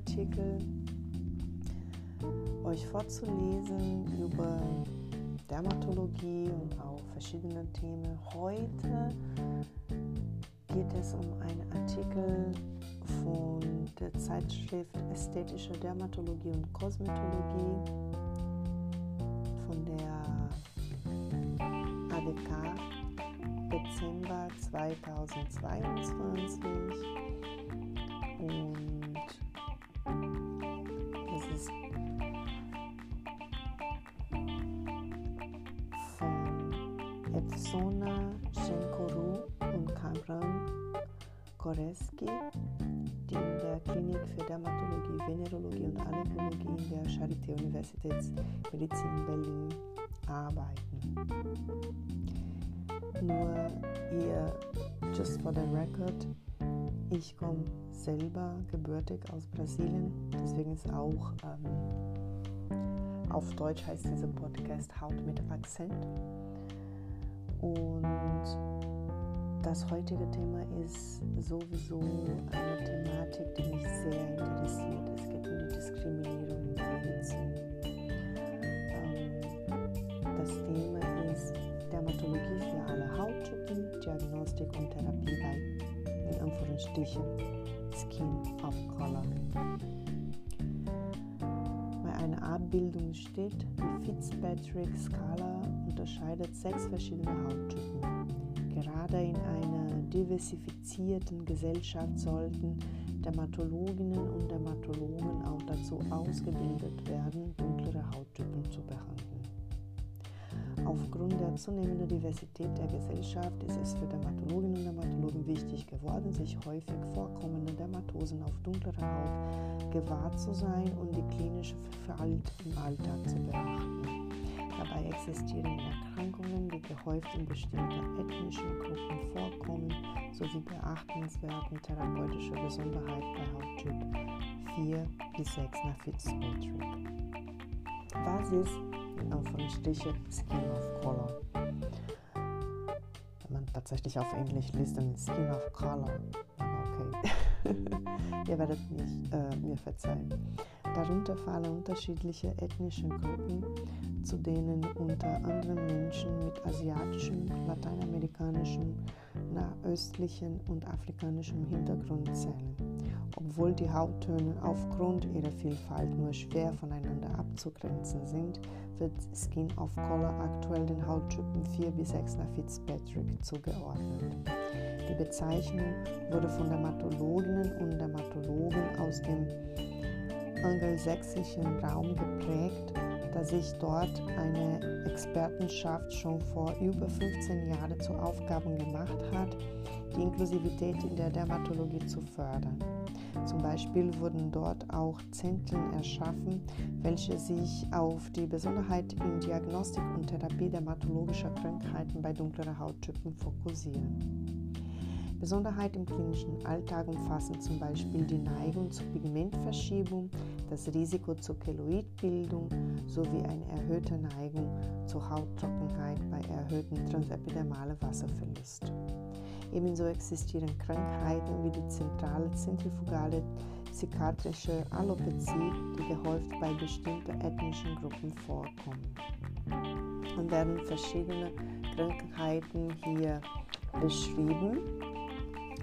Artikel euch vorzulesen über Dermatologie und auch verschiedene Themen. Heute geht es um einen Artikel von der Zeitschrift Ästhetische Dermatologie und Kosmetologie von der ADK Dezember 2022 und Koreski, die in der Klinik für Dermatologie, Venerologie und Allergologie in der Charité Universitätsmedizin Berlin arbeiten. Nur ihr, just for the record, ich komme selber gebürtig aus Brasilien, deswegen ist auch ähm, auf Deutsch heißt dieser Podcast Haut mit Akzent. Und das heutige Thema ist sowieso eine Thematik, die mich sehr interessiert. Es geht um die Diskriminierung in der Medizin. Ähm, das Thema ist Dermatologie für alle Hauttypen, Diagnostik und Therapie bei, in Anführungsstrichen, Skin of Color. Bei einer Abbildung steht, die Fitzpatrick-Skala unterscheidet sechs verschiedene Hauttypen. Gerade in einer diversifizierten Gesellschaft sollten Dermatologinnen und Dermatologen auch dazu ausgebildet werden, dunklere Hauttypen zu behandeln. Aufgrund der zunehmenden Diversität der Gesellschaft ist es für Dermatologinnen und Dermatologen wichtig geworden, sich häufig vorkommende Dermatosen auf dunklerer Haut gewahrt zu sein und die klinische Verfalt im Alltag zu beachten. Existieren Erkrankungen, die gehäuft in bestimmten ethnischen Gruppen vorkommen, sowie beachtenswerten therapeutische Besonderheit bei Hauttyp 4 bis 6 nach Fitzpatrick. Was ist in Anführungsstrichen Skin of Color? Wenn man tatsächlich auf Englisch liest, dann Skin of Color. Okay. Ihr werdet mich, äh, mir verzeihen. Darunter fallen unterschiedliche ethnische Gruppen, zu denen unter anderem Menschen mit asiatischem, lateinamerikanischem, nahöstlichem und afrikanischem Hintergrund zählen. Obwohl die Hauttöne aufgrund ihrer Vielfalt nur schwer voneinander abzugrenzen sind, wird Skin of Color aktuell den Hauttypen 4 bis 6 nach Fitzpatrick zugeordnet. Die Bezeichnung wurde von Dermatologinnen und Dermatologen aus dem angelsächsischen Raum geprägt, da sich dort eine Expertenschaft schon vor über 15 Jahren zur Aufgabe gemacht hat, die Inklusivität in der Dermatologie zu fördern. Zum Beispiel wurden dort auch Zentren erschaffen, welche sich auf die Besonderheit in Diagnostik und Therapie dermatologischer Krankheiten bei dunkleren Hauttypen fokussieren. Besonderheit im klinischen Alltag umfassen zum Beispiel die Neigung zur Pigmentverschiebung, das Risiko zur Keloidbildung sowie eine erhöhte Neigung zur Hauttrockenheit bei erhöhtem transepidermale Wasserverlust. Ebenso existieren Krankheiten wie die zentrale zentrifugale psychiatrische Alopezie, die gehäuft bei bestimmten ethnischen Gruppen vorkommen. Und werden verschiedene Krankheiten hier beschrieben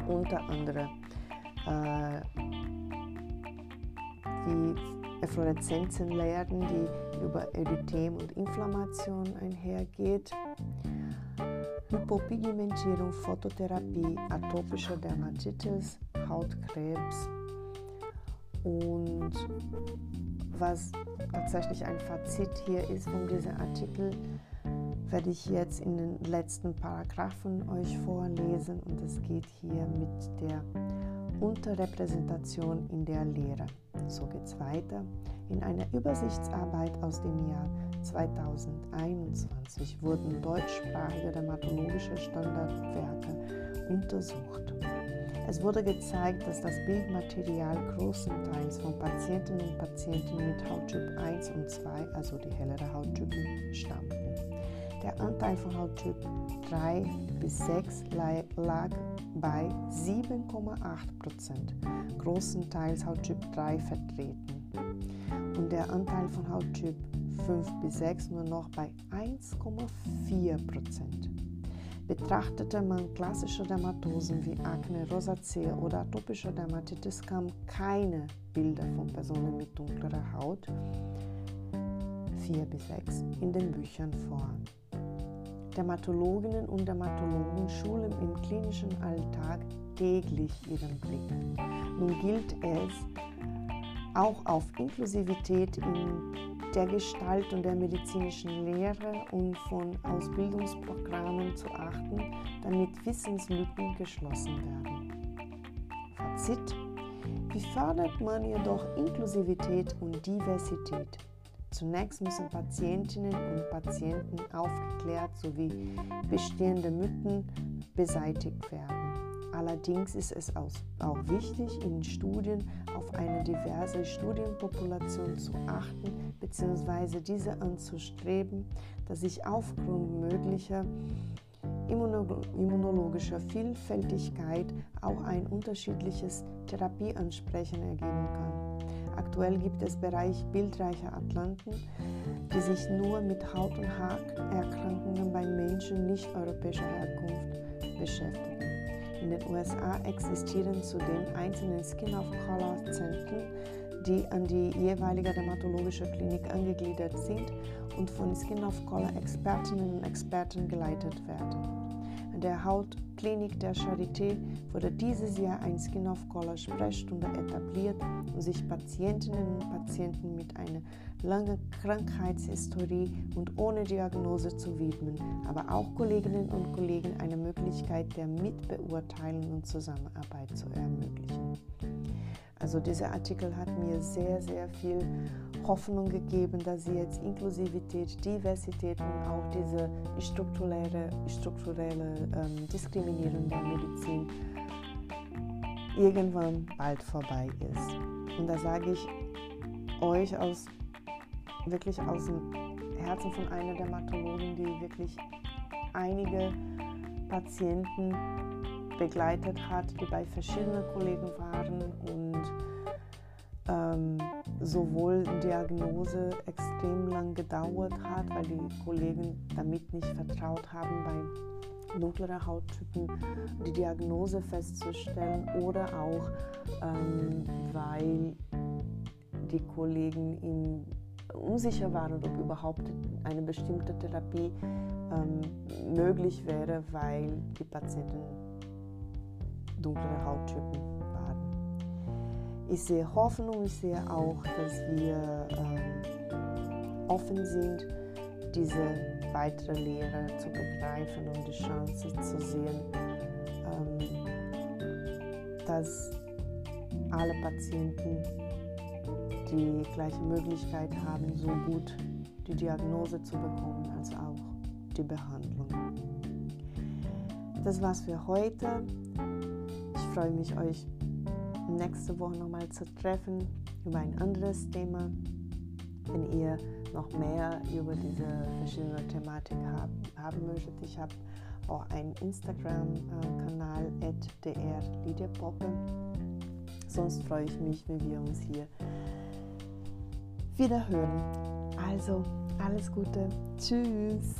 unter anderem äh, die Effloreszenzen lernen, die über Erythem und Inflammation einhergeht. Hypopigmentierung, Phototherapie, atopische Dermatitis, Hautkrebs und was tatsächlich ein Fazit hier ist von diesem Artikel, werde ich jetzt in den letzten Paragraphen euch vorlesen und es geht hier mit der Unterrepräsentation in der Lehre. So geht es weiter. In einer Übersichtsarbeit aus dem Jahr 2021 wurden deutschsprachige dermatologische Standardwerke untersucht. Es wurde gezeigt, dass das Bildmaterial großenteils von Patienten und Patienten mit Hauttyp 1 und 2, also die hellere Hauttypen, stammten. Der Anteil von Hauttyp 3 bis 6 lag bei 7,8 Prozent, großenteils Hauttyp 3 vertreten. Und der Anteil von Hauttyp 5 bis 6 nur noch bei 1,4 Prozent. Betrachtete man klassische Dermatosen wie Akne, Rosacea oder atopische Dermatitis, kamen keine Bilder von Personen mit dunklerer Haut 4 bis 6 in den Büchern vor. Dermatologinnen und Dermatologen schulen im klinischen Alltag täglich ihren Blick. Nun gilt es, auch auf Inklusivität in der Gestalt und der medizinischen Lehre und von Ausbildungsprogrammen zu achten, damit Wissenslücken geschlossen werden. Fazit. Wie fördert man jedoch Inklusivität und Diversität? Zunächst müssen Patientinnen und Patienten aufgeklärt sowie bestehende Mythen beseitigt werden. Allerdings ist es auch wichtig, in Studien auf eine diverse Studienpopulation zu achten bzw. diese anzustreben, da sich aufgrund möglicher immunologischer Vielfältigkeit auch ein unterschiedliches Therapieansprechen ergeben kann. Aktuell gibt es Bereich bildreicher Atlanten, die sich nur mit Haut- und Haarerkrankungen bei Menschen nicht europäischer Herkunft beschäftigen. In den USA existieren zudem einzelne Skin-of-Color-Zentren, die an die jeweilige dermatologische Klinik angegliedert sind und von Skin-of-Color-Expertinnen und Experten geleitet werden. Der Hautklinik der Charité wurde dieses Jahr ein Skin of Color Sprechstunde etabliert, um sich Patientinnen und Patienten mit einer langen Krankheitshistorie und ohne Diagnose zu widmen, aber auch Kolleginnen und Kollegen eine Möglichkeit der Mitbeurteilung und Zusammenarbeit zu ermöglichen. Also dieser Artikel hat mir sehr, sehr viel Hoffnung gegeben, dass sie jetzt Inklusivität, Diversität und auch diese strukturelle, strukturelle ähm, Diskriminierung der Medizin irgendwann bald vorbei ist. Und da sage ich euch aus wirklich aus dem Herzen von einer Dermatologin, die wirklich einige Patienten begleitet hat, die bei verschiedenen Kollegen waren und ähm, sowohl Diagnose extrem lang gedauert hat, weil die Kollegen damit nicht vertraut haben, bei dunkleren Hauttypen die Diagnose festzustellen oder auch ähm, weil die Kollegen in unsicher waren, ob überhaupt eine bestimmte Therapie ähm, möglich wäre, weil die Patienten dunklere Hauttypen waren. Ich sehe Hoffnung, ich sehe auch, dass wir ähm, offen sind, diese weitere Lehre zu begreifen und die Chance zu sehen, ähm, dass alle Patienten die gleiche Möglichkeit haben, so gut die Diagnose zu bekommen als auch die Behandlung. Das war's für heute freue mich, euch nächste Woche nochmal zu treffen über ein anderes Thema. Wenn ihr noch mehr über diese verschiedene Thematik hab, haben möchtet, ich habe auch einen Instagram-Kanal äh, drliederpoppe. Sonst freue ich mich, wenn wir uns hier wieder hören. Also alles Gute, tschüss.